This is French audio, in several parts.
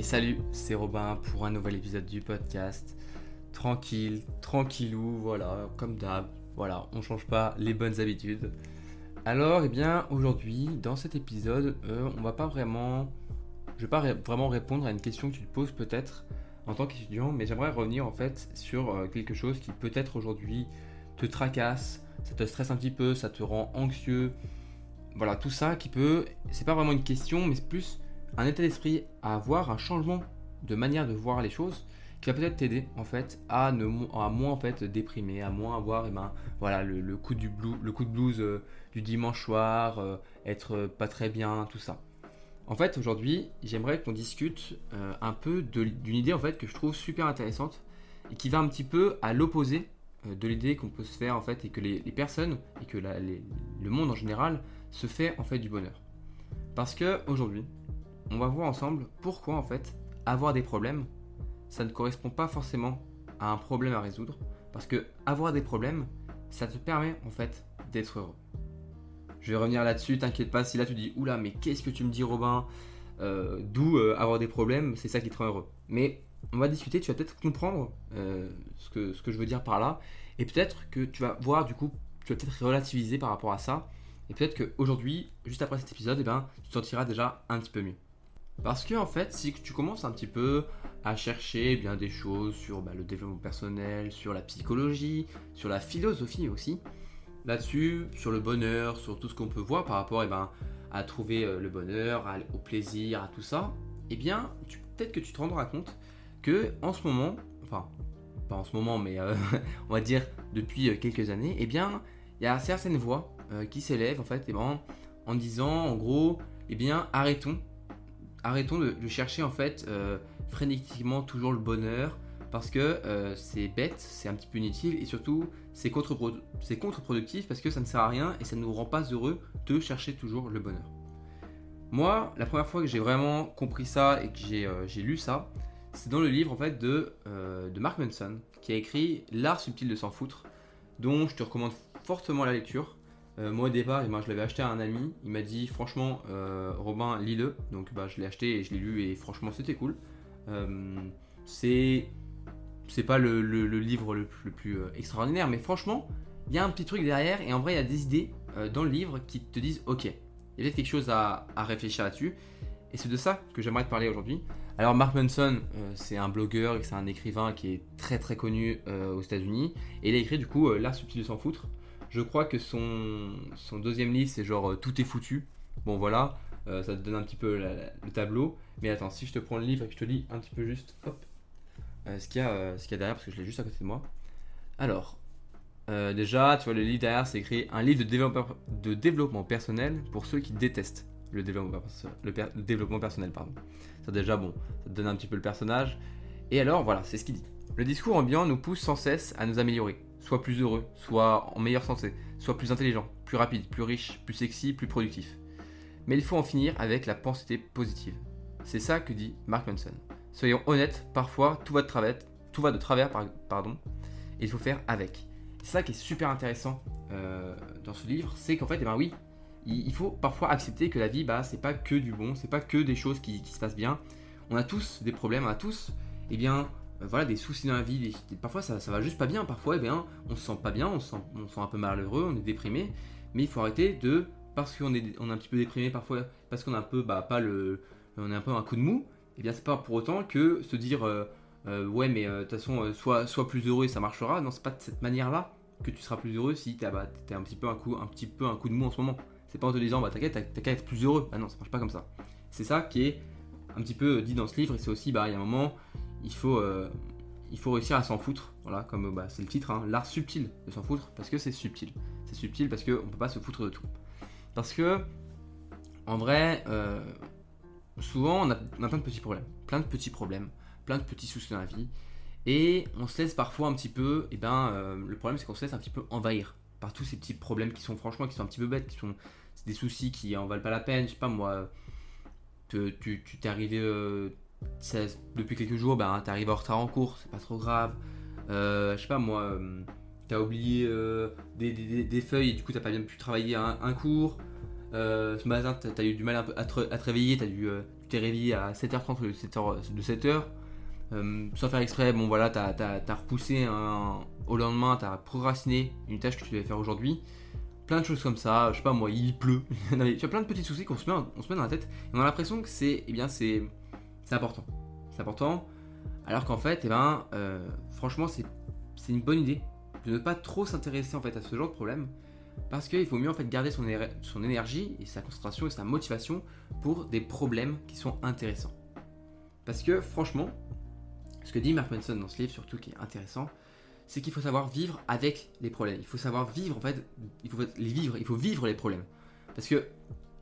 Et salut, c'est Robin pour un nouvel épisode du podcast. Tranquille, tranquillou, voilà, comme d'hab. Voilà, on change pas les bonnes habitudes. Alors, eh bien, aujourd'hui, dans cet épisode, euh, on va pas vraiment. Je vais pas vraiment répondre à une question que tu te poses peut-être en tant qu'étudiant, mais j'aimerais revenir en fait sur euh, quelque chose qui peut-être aujourd'hui te tracasse, ça te stresse un petit peu, ça te rend anxieux. Voilà, tout ça qui peut. C'est pas vraiment une question, mais c'est plus un état d'esprit à avoir un changement de manière de voir les choses qui va peut-être t'aider en fait à, ne, à moins en fait déprimer, à moins avoir eh ben, voilà, le, coup de blues euh, du dimanche soir, euh, être pas très bien, tout ça. En fait aujourd'hui j'aimerais qu'on discute euh, un peu d'une idée en fait que je trouve super intéressante et qui va un petit peu à l'opposé de l'idée qu'on peut se faire en fait et que les, personnes et que le monde en général se fait en fait du bonheur. Parce que aujourd'hui on va voir ensemble pourquoi en fait avoir des problèmes, ça ne correspond pas forcément à un problème à résoudre, parce que avoir des problèmes, ça te permet en fait d'être heureux. Je vais revenir là-dessus, t'inquiète pas si là tu dis oula mais qu'est-ce que tu me dis Robin? Euh, D'où euh, avoir des problèmes, c'est ça qui te rend heureux. Mais on va discuter, tu vas peut-être comprendre euh, ce, que, je veux dire par là, et peut-être que tu vas voir du coup, tu vas peut-être relativiser par rapport à ça, et peut-être qu'aujourd'hui, juste après cet épisode, eh ben, tu te sentiras déjà un petit peu mieux. Parce que en fait, si tu commences un petit peu à chercher bien des choses sur bah, le développement personnel, sur la psychologie, sur la philosophie aussi, là-dessus, sur le bonheur, sur tout ce qu'on peut voir par rapport eh ben, à trouver euh, le bonheur, au plaisir, à tout ça, eh bien, peut-être que tu te rendras compte que en ce moment, enfin, pas en ce moment, mais euh, on va dire depuis euh, quelques années, eh bien, il y a certaines voix qui s'élèvent en fait, eh ben, en disant en gros, eh bien, arrêtons arrêtons de, chercher en fait euh, frénétiquement toujours le bonheur parce que euh, c'est bête, c'est un petit peu inutile et surtout c'est contre-productif parce que ça ne sert à rien et ça ne nous rend pas heureux de chercher toujours le bonheur. Moi, la première fois que j'ai vraiment compris ça et que j'ai euh, lu ça, c'est dans le livre en fait de, de Mark Manson qui a écrit L'art subtil de s'en foutre, dont je te recommande fortement la lecture. Euh, moi au départ, je l'avais acheté à un ami. Il m'a dit franchement, euh, Robin, lis-le. Donc bah, je l'ai acheté et je l'ai lu et franchement c'était cool. Euh, c'est pas le, livre le, plus extraordinaire, mais franchement, il y a un petit truc derrière et en vrai il y a des idées dans le livre qui te disent ok, il y a peut-être quelque chose à, réfléchir là-dessus. Et c'est de ça que j'aimerais te parler aujourd'hui. Alors Mark Manson, c'est un blogueur et c'est un écrivain qui est très très connu aux États-Unis. Et il a écrit du coup L'art subtil de s'en foutre. Je crois que son, son deuxième livre, c'est genre euh, Tout est foutu. Bon, voilà, euh, ça te donne un petit peu le tableau. Mais attends, si je te prends le livre et que je te lis un petit peu juste, hop, euh, ce qu'il y, a, a derrière, parce que je l'ai juste à côté de moi. Alors, déjà, tu vois, le livre derrière, c'est écrit un livre de, développement personnel pour ceux qui détestent le développement, personnel. Ça, déjà, bon, ça te donne un petit peu le personnage. Et alors, voilà, c'est ce qu'il dit. Le discours ambiant nous pousse sans cesse à nous améliorer soit plus heureux, soit en meilleure santé, soit plus intelligent, plus rapide, plus riche, plus sexy, plus productif. Mais il faut en finir avec la pensée positive. C'est ça que dit Mark Manson. Soyons honnêtes, parfois tout va de travers, pardon, et il faut faire avec. C'est ça qui est super intéressant euh, dans ce livre, c'est qu'en fait, eh ben oui, il faut parfois accepter que la vie, bah, c'est pas que du bon, c'est pas que des choses qui, qui, se passent bien. On a tous des problèmes, on a tous, eh bien, voilà, des soucis dans la vie, parfois ça, ça va juste pas bien, parfois eh bien, on se sent pas bien, on se sent, on sent un peu malheureux, on est déprimé, mais il faut arrêter de, parce qu'on est, on est un petit peu déprimé parfois, parce qu'on a un peu, bah, pas le, on a un peu un coup de mou, eh bien c'est pas pour autant que se dire, euh, euh, ouais mais de toute façon, soit plus heureux et ça marchera, non c'est pas de cette manière-là que tu seras plus heureux si tu bah, as un petit peu un coup, un petit peu un coup de mou en ce moment. C'est pas en te disant, bah t'inquiète, t'as qu'à être plus heureux. Ah non, ça marche pas comme ça. C'est ça qui est un petit peu dit dans ce livre, et c'est aussi, bah, il y a un moment, il faut, euh, il faut réussir à s'en foutre. Voilà, comme bah, c'est le titre, hein, l'art subtil de s'en foutre, parce que c'est subtil. C'est subtil parce qu'on ne peut pas se foutre de tout. Parce que, en vrai, euh, souvent on a, plein de petits problèmes. Plein de petits problèmes, plein de petits soucis dans la vie. Et on se laisse parfois un petit peu, et ben euh, le problème c'est qu'on se laisse un petit peu envahir par tous ces petits problèmes qui sont franchement qui sont un petit peu bêtes, qui sont des soucis qui en valent pas la peine. Je sais pas moi, tu t'es arrivé, depuis quelques jours, ben, t'es arrivé en retard en cours, c'est pas trop grave. Euh, je sais pas moi, euh, t'as oublié euh, des, feuilles et du coup t'as pas bien pu travailler un, cours. ce matin, t'as as eu du mal à, te, réveiller, t'as dû t'es réveillé à 7h30 de 7h, de 7h, euh, sans faire exprès, bon voilà, t'as as, repoussé au lendemain, t'as procrastiné une tâche que tu devais faire aujourd'hui, plein de choses comme ça, je sais pas moi, il pleut, tu as plein de petits soucis qu'on se, met, se met dans la tête, et on a l'impression que c'est, eh bien c'est, important, c'est important, alors qu'en fait, eh ben, euh, franchement, c'est une bonne idée de ne pas trop s'intéresser en fait à ce genre de problème, parce qu'il faut mieux en fait garder son, son énergie et sa concentration et sa motivation pour des problèmes qui sont intéressants. Parce que franchement, ce que dit Mark Manson dans ce livre surtout qui est intéressant, c'est qu'il faut savoir vivre avec les problèmes. Il faut savoir vivre en fait, il faut les vivre, il faut vivre les problèmes. Parce que,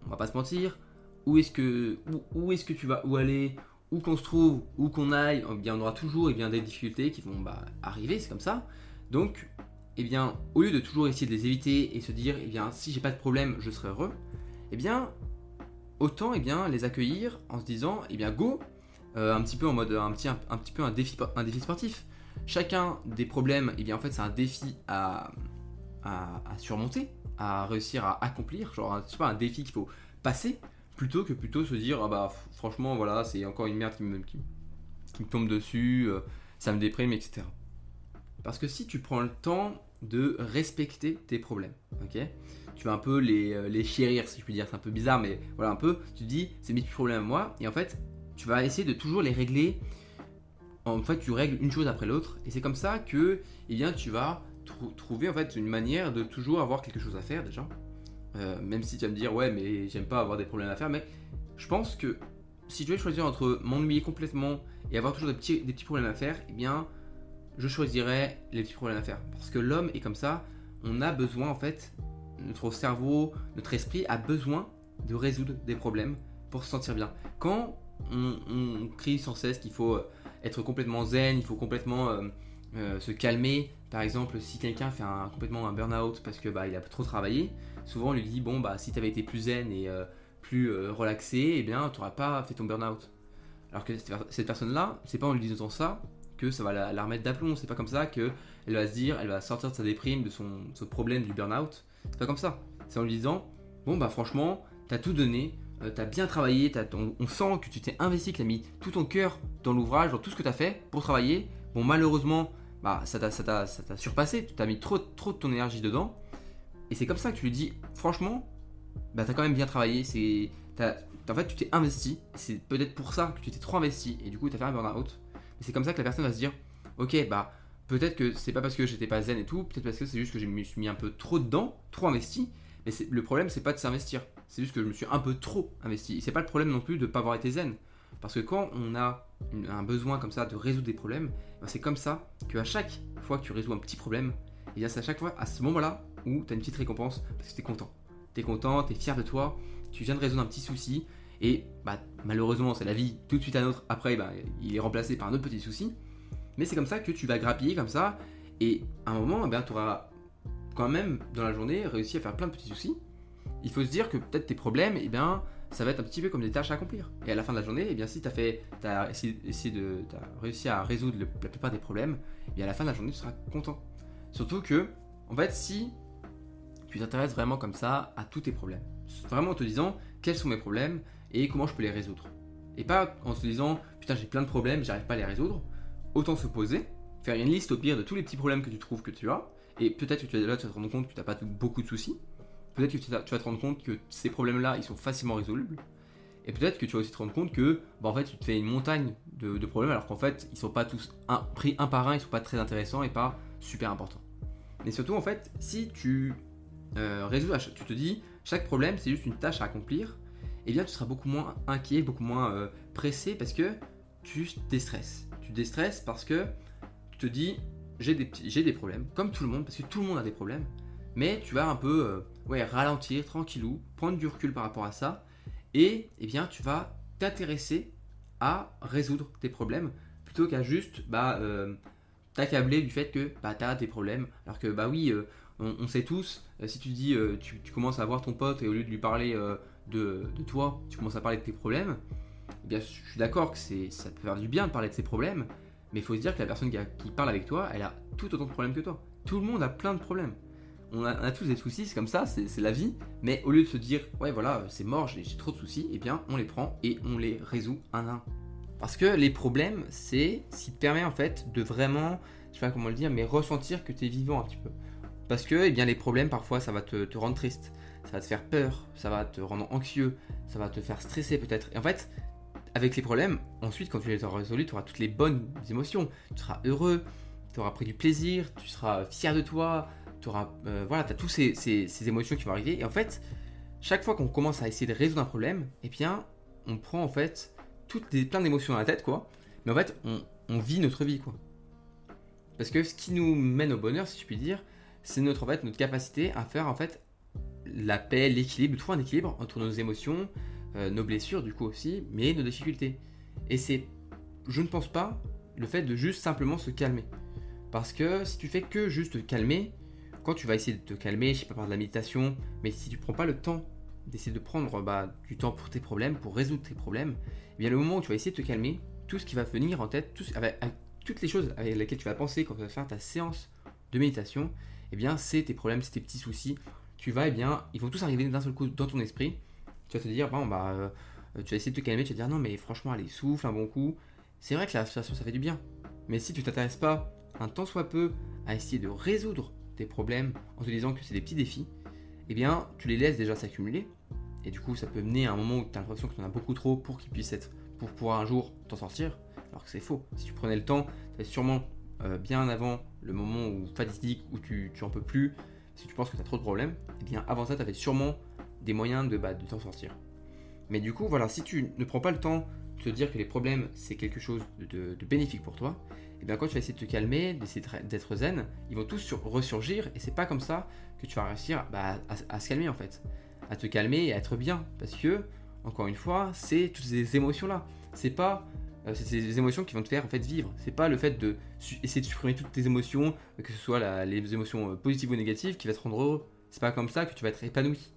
on va pas se mentir, où est-ce que, où, est-ce que tu vas où aller, où qu'on se trouve, où qu'on aille, eh bien on aura toujours eh bien, des difficultés qui vont bah, arriver, c'est comme ça. Donc, eh bien, au lieu de toujours essayer de les éviter et se dire, eh bien, si j'ai pas de problème, je serai heureux, eh bien, autant eh bien, les accueillir en se disant, eh bien, go, euh, un petit peu en mode un petit, un, petit peu un défi, un défi sportif. Chacun des problèmes, eh bien, en fait, c'est un défi à, à, surmonter, à réussir à accomplir, genre, je pas, un défi qu'il faut passer, plutôt que plutôt se dire, ah bah, franchement, voilà, c'est encore une merde qui me, qui, tombe dessus, euh, ça me déprime, etc. Parce que si tu prends le temps de respecter tes problèmes, ok? Tu vas un peu les, euh, les chérir, si je puis dire, c'est un peu bizarre, mais voilà, un peu, tu te dis, c'est mes petits problèmes à moi, et en fait, tu vas essayer de toujours les régler. En fait, tu règles une chose après l'autre, et c'est comme ça que, eh bien, tu vas trouver en fait une manière de toujours avoir quelque chose à faire déjà. Euh, même si tu vas me dire, ouais, mais j'aime pas avoir des problèmes à faire, mais je pense que si tu veux choisir entre m'ennuyer complètement et avoir toujours des petits, des petits problèmes à faire, eh bien, je choisirais les petits problèmes à faire. Parce que l'homme est comme ça, on a besoin en fait, notre cerveau, notre esprit a besoin de résoudre des problèmes pour se sentir bien. Quand on, crie sans cesse qu'il faut euh, être complètement zen, il faut complètement euh, se calmer. Par exemple, si quelqu'un fait un, complètement un burn-out parce que bah, a trop travaillé, souvent on lui dit bon bah si tu avais été plus zen et plus relaxé, eh bien tu n'auras pas fait ton burn-out. Alors que cette personne-là, c'est pas en lui disant ça que ça va la, remettre d'aplomb. C'est pas comme ça que elle va se dire, elle va sortir de sa déprime, de son, problème du burn-out. C'est pas comme ça. C'est en lui disant, bon bah franchement, t'as tout donné, euh, t'as bien travaillé, on, sent que tu t'es investi, que t'as mis tout ton cœur dans l'ouvrage, dans tout ce que t'as fait pour travailler. Bon malheureusement, bah ça t'a surpassé, tu t'as mis trop, trop de ton énergie dedans. Et c'est comme ça que tu lui dis, franchement, bah t'as quand même bien travaillé, c'est... En fait, tu t'es investi, c'est peut-être pour ça que tu t'es trop investi, et du coup, tu as fait un burn-out c'est comme ça que la personne va se dire, ok, bah peut-être que c'est pas parce que j'étais pas zen et tout, peut-être parce que c'est juste que je me suis mis un peu trop dedans, trop investi. Mais le problème, c'est pas de s'investir, c'est juste que je me suis un peu trop investi. C'est pas le problème non plus de pas avoir été zen. Parce que quand on a un besoin comme ça de résoudre des problèmes, ben, c'est comme ça qu'à chaque fois que tu résous un petit problème, et c'est à chaque fois à ce moment-là où tu as une petite récompense parce que tu es content. Tu es content, tu es fier de toi, tu viens de résoudre un petit souci, et bah, malheureusement, c'est la vie, tout de suite à autre, après, bah, il est remplacé par un autre petit souci. Mais c'est comme ça que tu vas grappiller comme ça, et à un moment, eh tu auras quand même dans la journée réussi à faire plein de petits soucis. Il faut se dire que peut-être tes problèmes, eh bien, ça va être un petit peu comme des tâches à accomplir. Et à la fin de la journée, eh bien, si tu as, fait, as, essayé, de, as réussi à résoudre la plupart des problèmes, eh à la fin de la journée, tu seras content. Surtout que, en fait, si tu t'intéresses vraiment comme ça à tous tes problèmes, vraiment en te disant quels sont mes problèmes, et comment je peux les résoudre. Et pas en se disant putain j'ai plein de problèmes, j'arrive pas à les résoudre. Autant se poser, faire une liste au pire de tous les petits problèmes que tu trouves que tu as, et peut-être que tu, là, tu vas te rendre compte que tu n'as pas beaucoup de soucis. Peut-être que tu, vas te rendre compte que ces problèmes-là, ils sont facilement résolubles. Et peut-être que tu vas aussi te rendre compte que, bah, en fait, tu te fais une montagne de, problèmes, alors qu'en fait, ils sont pas tous pris un par un, ils sont pas très intéressants et pas super importants. Mais surtout, en fait, si tu euh, tu te dis, chaque problème, c'est juste une tâche à accomplir, eh bien tu seras beaucoup moins inquiet, beaucoup moins euh, pressé parce que tu déstresses. Tu déstresses parce que tu te dis j'ai des, j'ai des problèmes, comme tout le monde, parce que tout le monde a des problèmes, mais tu vas un peu euh, ouais, ralentir tranquillou, prendre du recul par rapport à ça, et eh bien tu vas t'intéresser à résoudre tes problèmes plutôt qu'à juste bah, euh, t'accabler du fait que bah, tu as des problèmes. Alors que bah oui, on, sait tous, si tu dis tu, tu, commences à voir ton pote et au lieu de lui parler de, toi, tu commences à parler de tes problèmes, eh bien, je suis d'accord que ça peut faire du bien de parler de ses problèmes, mais il faut se dire que la personne qui, parle avec toi, elle a tout autant de problèmes que toi. Tout le monde a plein de problèmes. On a, tous des soucis, c'est comme ça, c'est la vie. Mais au lieu de se dire, ouais, voilà, c'est mort, j'ai trop de soucis, eh bien, on les prend et on les résout un à un. Parce que les problèmes, c'est ce qui te permet en fait de vraiment, je sais pas comment le dire, mais ressentir que tu es vivant un petit peu. Parce que eh bien, les problèmes, parfois, ça va te, rendre triste, ça va te faire peur, ça va te rendre anxieux, ça va te faire stresser peut-être. Et en fait, avec les problèmes, ensuite, quand tu les auras résolus, tu auras toutes les bonnes émotions. Tu seras heureux, tu auras pris du plaisir, tu seras fier de toi, tu auras. Euh, voilà, tu as toutes ces, émotions qui vont arriver. Et en fait, chaque fois qu'on commence à essayer de résoudre un problème, eh bien, on prend en fait toutes les, plein d'émotions dans la tête, quoi. Mais en fait, on, on, vit notre vie, quoi. Parce que ce qui nous mène au bonheur, si je puis dire, c'est notre, en fait, notre capacité à faire en fait la paix, l'équilibre, trouver un équilibre entre nos émotions, euh, nos blessures du coup aussi, mais nos difficultés. Et c'est, je ne pense pas, le fait de juste simplement se calmer. Parce que si tu fais que juste te calmer, quand tu vas essayer de te calmer, je sais pas par de la méditation, mais si tu prends pas le temps d'essayer de prendre bah, du temps pour tes problèmes, pour résoudre tes problèmes, eh bien le moment où tu vas essayer de te calmer, tout ce qui va venir en tête, tout, avec, toutes les choses avec lesquelles tu vas penser quand tu vas faire ta séance de méditation, eh bien c'est tes problèmes, c'est tes petits soucis. Tu vas, eh bien, ils vont tous arriver d'un seul coup dans ton esprit tu vas te dire, bon, bah, euh, tu vas essayer de te calmer, tu vas dire, non, mais franchement, allez, souffle un bon coup. C'est vrai que la situation, ça fait du bien. Mais si tu t'intéresses pas un tant soit peu à essayer de résoudre tes problèmes en te disant que c'est des petits défis, eh bien, tu les laisses déjà s'accumuler. Et du coup, ça peut mener à un moment où tu as l'impression que tu en as beaucoup trop pour qu'ils puissent être, pour pouvoir un jour t'en sortir. Alors que c'est faux. Si tu prenais le temps, tu sûrement euh, bien avant le moment où fatidique, où tu, tu en peux plus, si tu penses que tu as trop de problèmes, eh bien avant ça, tu avais sûrement des moyens de, bah, de t'en sortir. Mais du coup, voilà, si tu ne prends pas le temps de te dire que les problèmes, c'est quelque chose de, bénéfique pour toi, et eh bien quand tu vas essayer de te calmer, d'essayer d'être zen, ils vont tous ressurgir, et c'est pas comme ça que tu vas réussir bah, à, se calmer en fait. À te calmer et à être bien. Parce que, encore une fois, c'est toutes ces émotions-là. C'est pas c'est ces émotions qui vont te faire en fait vivre. C'est pas le fait de essayer de supprimer toutes tes émotions, que ce soit les émotions euh, positives ou négatives, qui va te rendre heureux. C'est pas comme ça que tu vas être épanoui.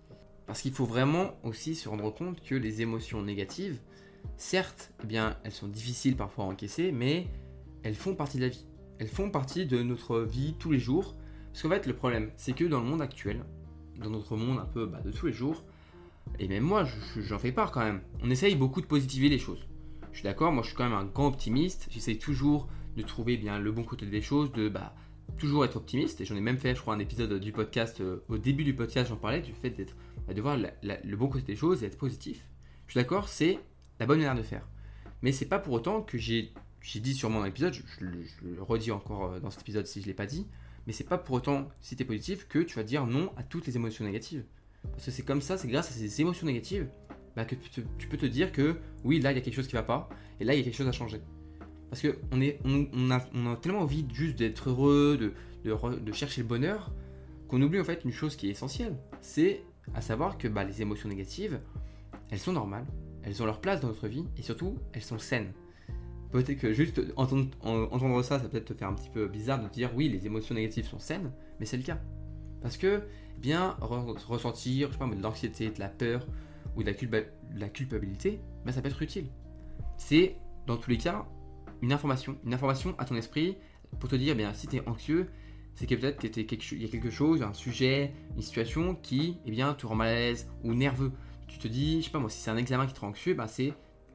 Parce qu'il faut vraiment aussi se rendre compte que les émotions négatives, certes, eh bien, elles sont difficiles parfois à encaisser, mais elles font partie de la vie. Elles font partie de notre vie tous les jours. Parce qu'en fait, le problème, c'est que dans le monde actuel, dans notre monde un peu bah, de tous les jours, et même moi, j'en fais part quand même, on essaye beaucoup de positiver les choses. Je suis d'accord, moi je suis quand même un grand optimiste, j'essaye toujours de trouver bien le bon côté des choses, de bah, toujours être optimiste. Et j'en ai même fait, je crois, un épisode du podcast, euh, au début du podcast, j'en parlais, du fait d'être de voir le bon côté des choses et être positif. Je suis d'accord, c'est la bonne manière de faire. Mais c'est pas pour autant que j'ai dit sûrement dans l'épisode, je, le redis encore euh, dans cet épisode si je ne l'ai pas dit, mais c'est pas pour autant, si tu es positif, que tu vas dire non à toutes les émotions négatives. Parce que c'est comme ça, c'est grâce à ces émotions négatives bah, que tu, peux te dire que oui, là il y a quelque chose qui va pas, et là il y a quelque chose à changer. Parce qu'on on, on, a, on a tellement envie juste d'être heureux, de, de, chercher le bonheur, qu'on oublie en fait une chose qui est essentielle, c'est à savoir que bah, les émotions négatives, elles sont normales, elles ont leur place dans notre vie et surtout, elles sont saines. Peut-être que juste entendre, ça, ça peut-être te faire un petit peu bizarre de dire oui, les émotions négatives sont saines, mais c'est le cas. Parce que, eh bien, ressentir, je sais pas, de l'anxiété, de la peur ou de la, culpabilité, bah, ça peut être utile. C'est, dans tous les cas, une information. Une information à ton esprit pour te dire, eh bien, si tu es anxieux, c'est que peut-être qu'il y a quelque chose, un sujet, une situation qui eh bien, te rend mal à l'aise ou nerveux. Tu te dis, je sais pas moi, si c'est un examen qui te rend anxieux, bah, c'est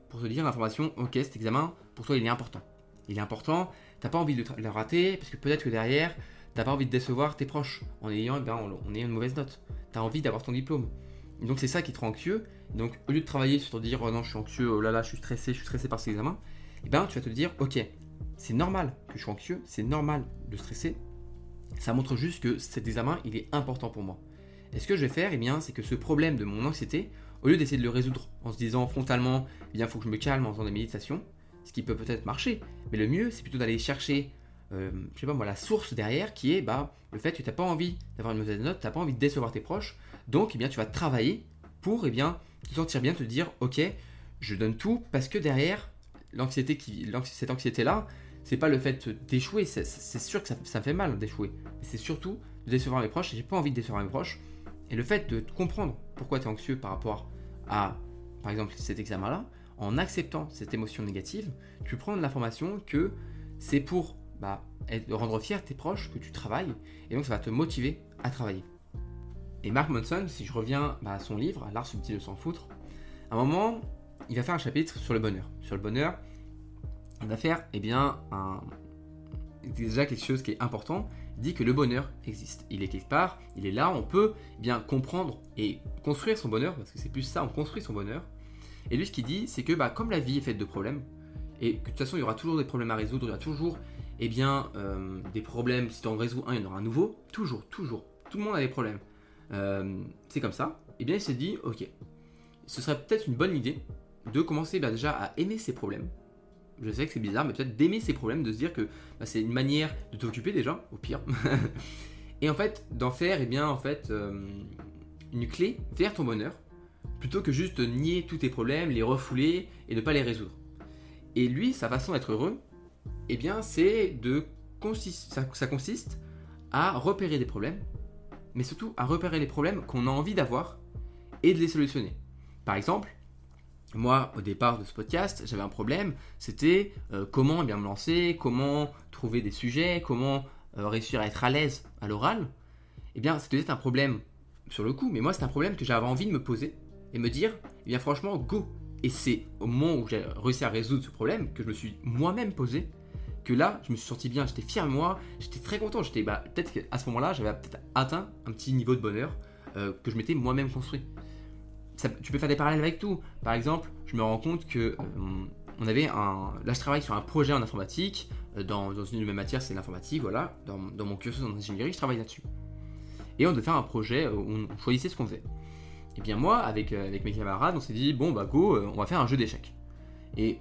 pour te dire l'information, ok, cet examen, pour toi, il est important. Il est important, t'as pas envie de le rater, parce que peut-être que derrière, t'as pas envie de décevoir tes proches en ayant, ben, en ayant une mauvaise note. Tu as envie d'avoir ton diplôme. Donc c'est ça qui te rend anxieux. donc au lieu de travailler sur te dire, oh non, je suis anxieux, oh là là, je suis stressé, je suis stressé par cet examen, eh ben, tu vas te dire, ok, c'est normal que je sois anxieux, c'est normal de stresser, ça montre juste que cet examen, il est important pour moi. Et ce que je vais faire, eh bien, c'est que ce problème de mon anxiété, au lieu d'essayer de le résoudre en se disant frontalement, eh bien, faut que je me calme en faisant des méditations, ce qui peut peut-être marcher, mais le mieux, c'est plutôt d'aller chercher, euh, je sais pas moi, la source derrière, qui est bah, le fait que tu n'as pas envie d'avoir une mauvaise note, tu n'as pas envie de décevoir tes proches, donc eh bien, tu vas travailler pour eh bien, te sentir bien, te dire, ok, je donne tout, parce que derrière, l'anxiété qui, cette anxiété-là, c'est pas le fait d'échouer, c'est sûr que ça, me fait mal d'échouer. C'est surtout de décevoir mes proches, et j'ai pas envie de décevoir mes proches. Et le fait de comprendre pourquoi tu es anxieux par rapport à, par exemple, cet examen-là, en acceptant cette émotion négative, tu prends de l'information que c'est pour bah, rendre fier tes proches que tu travailles, et donc ça va te motiver à travailler. Et Mark Manson, si je reviens bah, à son livre, L'art subtil de s'en foutre, à un moment, il va faire un chapitre sur le bonheur. Sur le bonheur, il va faire, eh bien, déjà quelque chose qui est important. Il dit que le bonheur existe. Il est quelque part, il est là, on peut eh bien comprendre et construire son bonheur, parce que c'est plus ça, on construit son bonheur. Et lui, ce qu'il dit, c'est que bah, comme la vie est faite de problèmes, et que de toute façon, il y aura toujours des problèmes à résoudre, il y aura toujours eh bien, euh, des problèmes. Si tu en résous un, il y en aura un nouveau. Toujours, toujours. Tout le monde a des problèmes. Euh, c'est comme ça. Et eh bien, il s'est dit, ok, ce serait peut-être une bonne idée de commencer bah, déjà à aimer ses problèmes. Je sais que c'est bizarre, mais peut-être d'aimer ses problèmes, de se dire que bah, c'est une manière de t'occuper déjà, au pire. et en fait, d'en faire, eh bien, en fait, euh, une clé vers ton bonheur, plutôt que juste nier tous tes problèmes, les refouler et ne pas les résoudre. Et lui, sa façon d'être heureux, eh bien, c'est de ça consiste à repérer des problèmes, mais surtout à repérer les problèmes qu'on a envie d'avoir et de les solutionner. Par exemple, moi, au départ de ce podcast, j'avais un problème, c'était euh, comment bien me lancer, comment trouver des sujets, comment euh, réussir à être à l'aise à l'oral. Eh bien, c'était un problème sur le coup, mais moi, c'est un problème que j'avais envie de me poser et me dire, eh bien, franchement, go. Et c'est au moment où j'ai réussi à résoudre ce problème que je me suis moi-même posé, que là, je me suis senti bien, j'étais fier de moi, j'étais très content. J'étais, bah, peut-être qu'à ce moment-là, j'avais peut-être atteint un petit niveau de bonheur euh, que je m'étais moi-même construit tu peux faire des parallèles avec tout. Par exemple, je me rends compte que euh, on avait un. Là, je travaille sur un projet en informatique. Euh, dans, une de mes matières, c'est l'informatique. Voilà. Dans, mon cursus en ingénierie, je travaille là-dessus. Et on devait faire un projet où on choisissait ce qu'on faisait. Et bien moi, avec, avec mes camarades, on s'est dit bon bah go, on va faire un jeu d'échecs. Et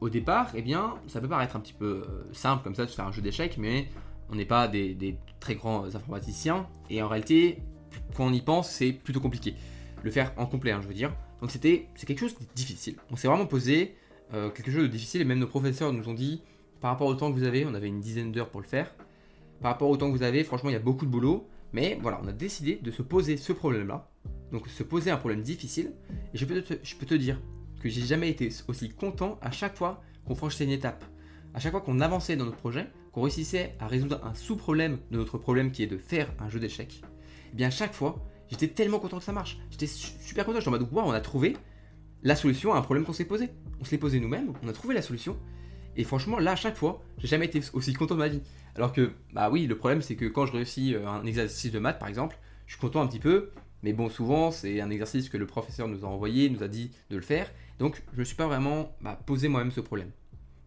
au départ, eh bien, ça peut paraître un petit peu simple comme ça de faire un jeu d'échecs, mais on n'est pas des, des, très grands informaticiens. Et en réalité, quand on y pense, c'est plutôt compliqué le faire en complet, hein, je veux dire. Donc c'était c'est quelque chose de difficile. On s'est vraiment posé euh, quelque chose de difficile et même nos professeurs nous ont dit par rapport au temps que vous avez, on avait une dizaine d'heures pour le faire. Par rapport au temps que vous avez, franchement, il y a beaucoup de boulot. Mais voilà, on a décidé de se poser ce problème-là. Donc se poser un problème difficile. Et je peux te, je peux te dire que j'ai jamais été aussi content à chaque fois qu'on franchissait une étape. À chaque fois qu'on avançait dans notre projet, qu'on réussissait à résoudre un sous-problème de notre problème qui est de faire un jeu d'échecs. Et eh bien à chaque fois, J'étais tellement content que ça marche. J'étais super content. J'étais en mode, wow, on a trouvé la solution à un problème qu'on s'est posé. On se l'est posé nous-mêmes, on a trouvé la solution. Et franchement, là, à chaque fois, j'ai jamais été aussi content de ma vie. Alors que, bah oui, le problème, c'est que quand je réussis euh, un exercice de maths, par exemple, je suis content un petit peu. Mais bon, souvent, c'est un exercice que le professeur nous a envoyé, nous a dit de le faire. Donc, je ne me suis pas vraiment bah, posé moi-même ce problème.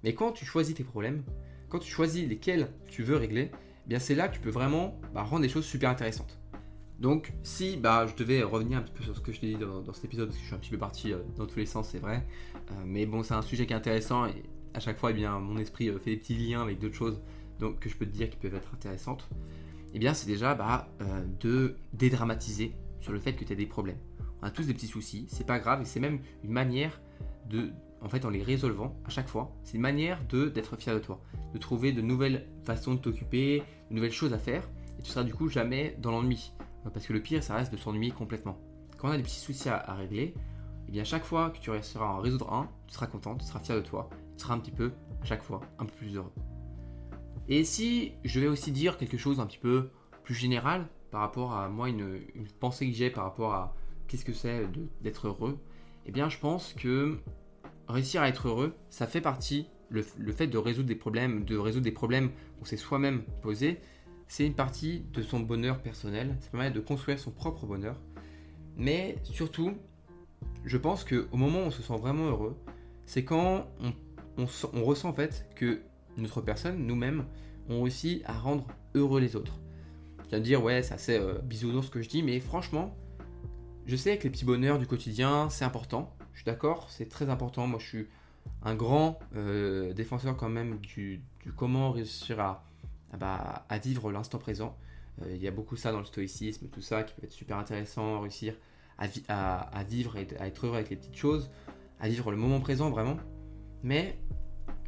Mais quand tu choisis tes problèmes, quand tu choisis lesquels tu veux régler, eh c'est là que tu peux vraiment bah, rendre des choses super intéressantes. Donc, si bah, je devais revenir un petit peu sur ce que je t'ai dit dans, cet épisode, parce que je suis un petit peu parti euh, dans tous les sens, c'est vrai. Euh, mais bon, c'est un sujet qui est intéressant et à chaque fois, eh bien, mon esprit euh, fait des petits liens avec d'autres choses donc, que je peux te dire qui peuvent être intéressantes. Eh bien, c'est déjà bah, de dédramatiser sur le fait que tu as des problèmes. On a tous des petits soucis, c'est pas grave et c'est même une manière de, en fait, en les résolvant à chaque fois, c'est une manière d'être fier de toi, de trouver de nouvelles façons de t'occuper, de nouvelles choses à faire et tu seras du coup jamais dans l'ennui. Parce que le pire, ça reste de s'ennuyer complètement. Quand on a des petits soucis à, régler, eh bien chaque fois que tu réussiras à en résoudre un, tu seras content, tu seras fier de toi, tu seras un petit peu, à chaque fois, un peu plus heureux. Et si je vais aussi dire quelque chose un petit peu plus général par rapport à moi, une, pensée que j'ai par rapport à qu'est-ce que c'est d'être heureux, eh bien je pense que réussir à être heureux, ça fait partie, le, fait de résoudre des problèmes, de résoudre des problèmes qu'on s'est soi-même posés, c'est une partie de son bonheur personnel, ça permet de construire son propre bonheur. Mais surtout, je pense qu'au moment où on se sent vraiment heureux, c'est quand on, ressent en fait que notre personne, nous-mêmes, on réussi à rendre heureux les autres. Tu vas me dire, ouais, c'est assez euh, ce que je dis, mais franchement, je sais que les petits bonheurs du quotidien, c'est important. Je suis d'accord, c'est très important. Moi, je suis un grand euh, défenseur quand même du comment réussir à, ah bah, à vivre l'instant présent. Euh, il y a beaucoup ça dans le stoïcisme, tout ça qui peut être super intéressant, réussir à, vivre et à être heureux avec les petites choses, à vivre le moment présent vraiment. Mais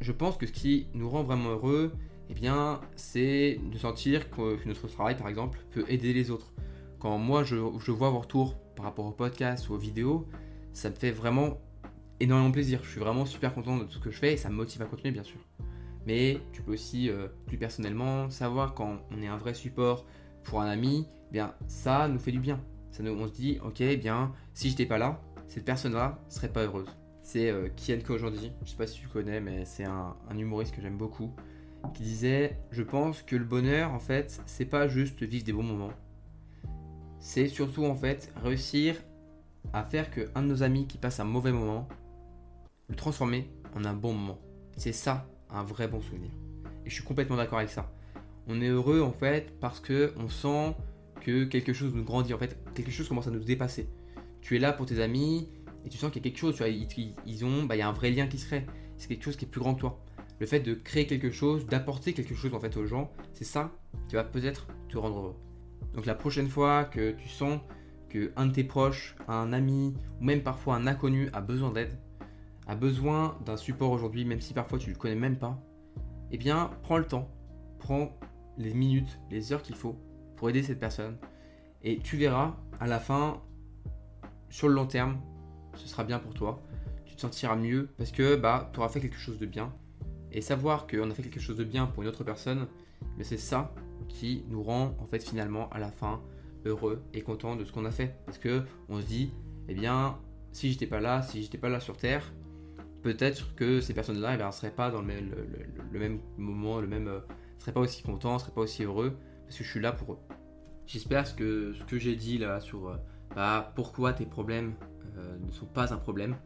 je pense que ce qui nous rend vraiment heureux, eh bien, c'est de sentir que, notre travail, par exemple, peut aider les autres. Quand moi, je, vois vos retours par rapport au podcast ou aux vidéos, ça me fait vraiment énormément plaisir. Je suis vraiment super content de tout ce que je fais et ça me motive à continuer, bien sûr. mais tu peux aussi euh, plus personnellement savoir quand on est un vrai support pour un ami, eh bien ça nous fait du bien. Ça nous, on se dit, ok, eh bien si j'étais pas là, cette personne-là serait pas heureuse. C'est euh, Kian aujourd'hui, je sais pas si tu connais, mais c'est un humoriste que j'aime beaucoup, qui disait, je pense que le bonheur en fait, c'est pas juste vivre des bons moments, c'est surtout en fait réussir à faire que un de nos amis qui passe un mauvais moment, le transformer en un bon moment. C'est ça un vrai bon souvenir. Et je suis complètement d'accord avec ça. On est heureux en fait parce que on sent que quelque chose nous grandit, en fait, quelque chose commence à nous dépasser. Tu es là pour tes amis et tu sens qu'il y a quelque chose, tu vois, ils, ont, bah, il y a un vrai lien qui se crée. C'est quelque chose qui est plus grand que toi. Le fait de créer quelque chose, d'apporter quelque chose en fait aux gens, c'est ça qui va peut-être te rendre heureux. Donc la prochaine fois que tu sens que un de tes proches, un ami ou même parfois un inconnu a besoin d'aide, a besoin d'un support aujourd'hui, même si parfois tu ne le connais même pas, eh bien, prends le temps, prends les minutes, les heures qu'il faut pour aider cette personne. Et tu verras, à la fin, sur le long terme, ce sera bien pour toi. Tu te sentiras mieux parce que bah, tu auras fait quelque chose de bien. Et savoir qu'on a fait quelque chose de bien pour une autre personne, mais c'est ça qui nous rend en fait finalement à la fin heureux et content de ce qu'on a fait. Parce que on se dit, eh bien, si j'étais pas là, si j'étais pas là sur Terre, peut-être que ces personnes-là ne eh seraient pas dans le même, moment, le même, euh, seraient pas aussi contents, seraient pas aussi heureux, parce que je suis là pour eux. J'espère que ce que j'ai dit là sur euh, bah, pourquoi tes problèmes euh, ne sont pas un problème,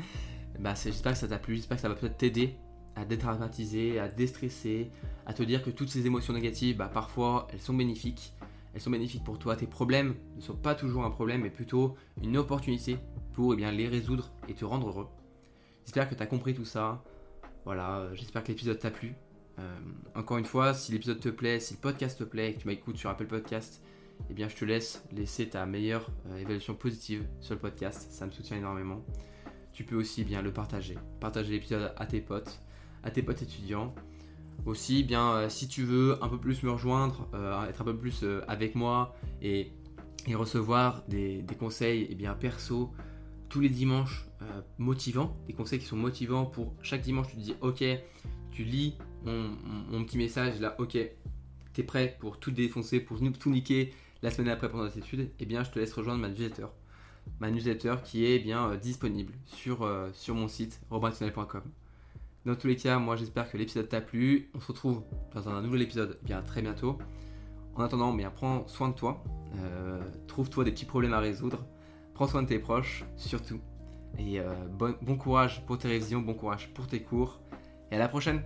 bah, j'espère que ça t'a plu, j'espère que ça va peut-être t'aider à dédramatiser, à déstresser, à te dire que toutes ces émotions négatives, bah, parfois elles sont bénéfiques, elles sont bénéfiques pour toi. Tes problèmes ne sont pas toujours un problème, mais plutôt une opportunité pour eh bien, les résoudre et te rendre heureux. J'espère que tu as compris tout ça. Voilà, euh, j'espère que l'épisode t'a plu. Euh, encore une fois, si l'épisode te plaît, si le podcast te plaît et que tu m'écoutes sur Apple Podcast, eh bien je te laisse laisser ta meilleure euh, évaluation positive sur le podcast. Ça me soutient énormément. Tu peux aussi eh bien le partager. Partager l'épisode à tes potes, à tes potes étudiants. Aussi, eh bien, si tu veux un peu plus me rejoindre, être un peu plus avec moi et, recevoir des, des conseils eh bien, perso tous les dimanches euh, motivants, des conseils qui sont motivants pour chaque dimanche. Tu te dis, ok, tu lis mon, petit message là, ok, tu es prêt pour tout défoncer, pour tout niquer la semaine après pendant tes études, et eh bien je te laisse rejoindre ma newsletter. Ma newsletter qui est bien euh, disponible sur, euh, sur mon site robintionnel.com. Dans tous les cas, moi j'espère que l'épisode t'a plu. On se retrouve dans un nouvel épisode bien très bientôt. En attendant, bien prends soin de toi. Trouve-toi des petits problèmes à résoudre. Prends soin de tes proches, surtout. Et euh, bon courage pour tes révisions, bon courage pour tes cours. Et à la prochaine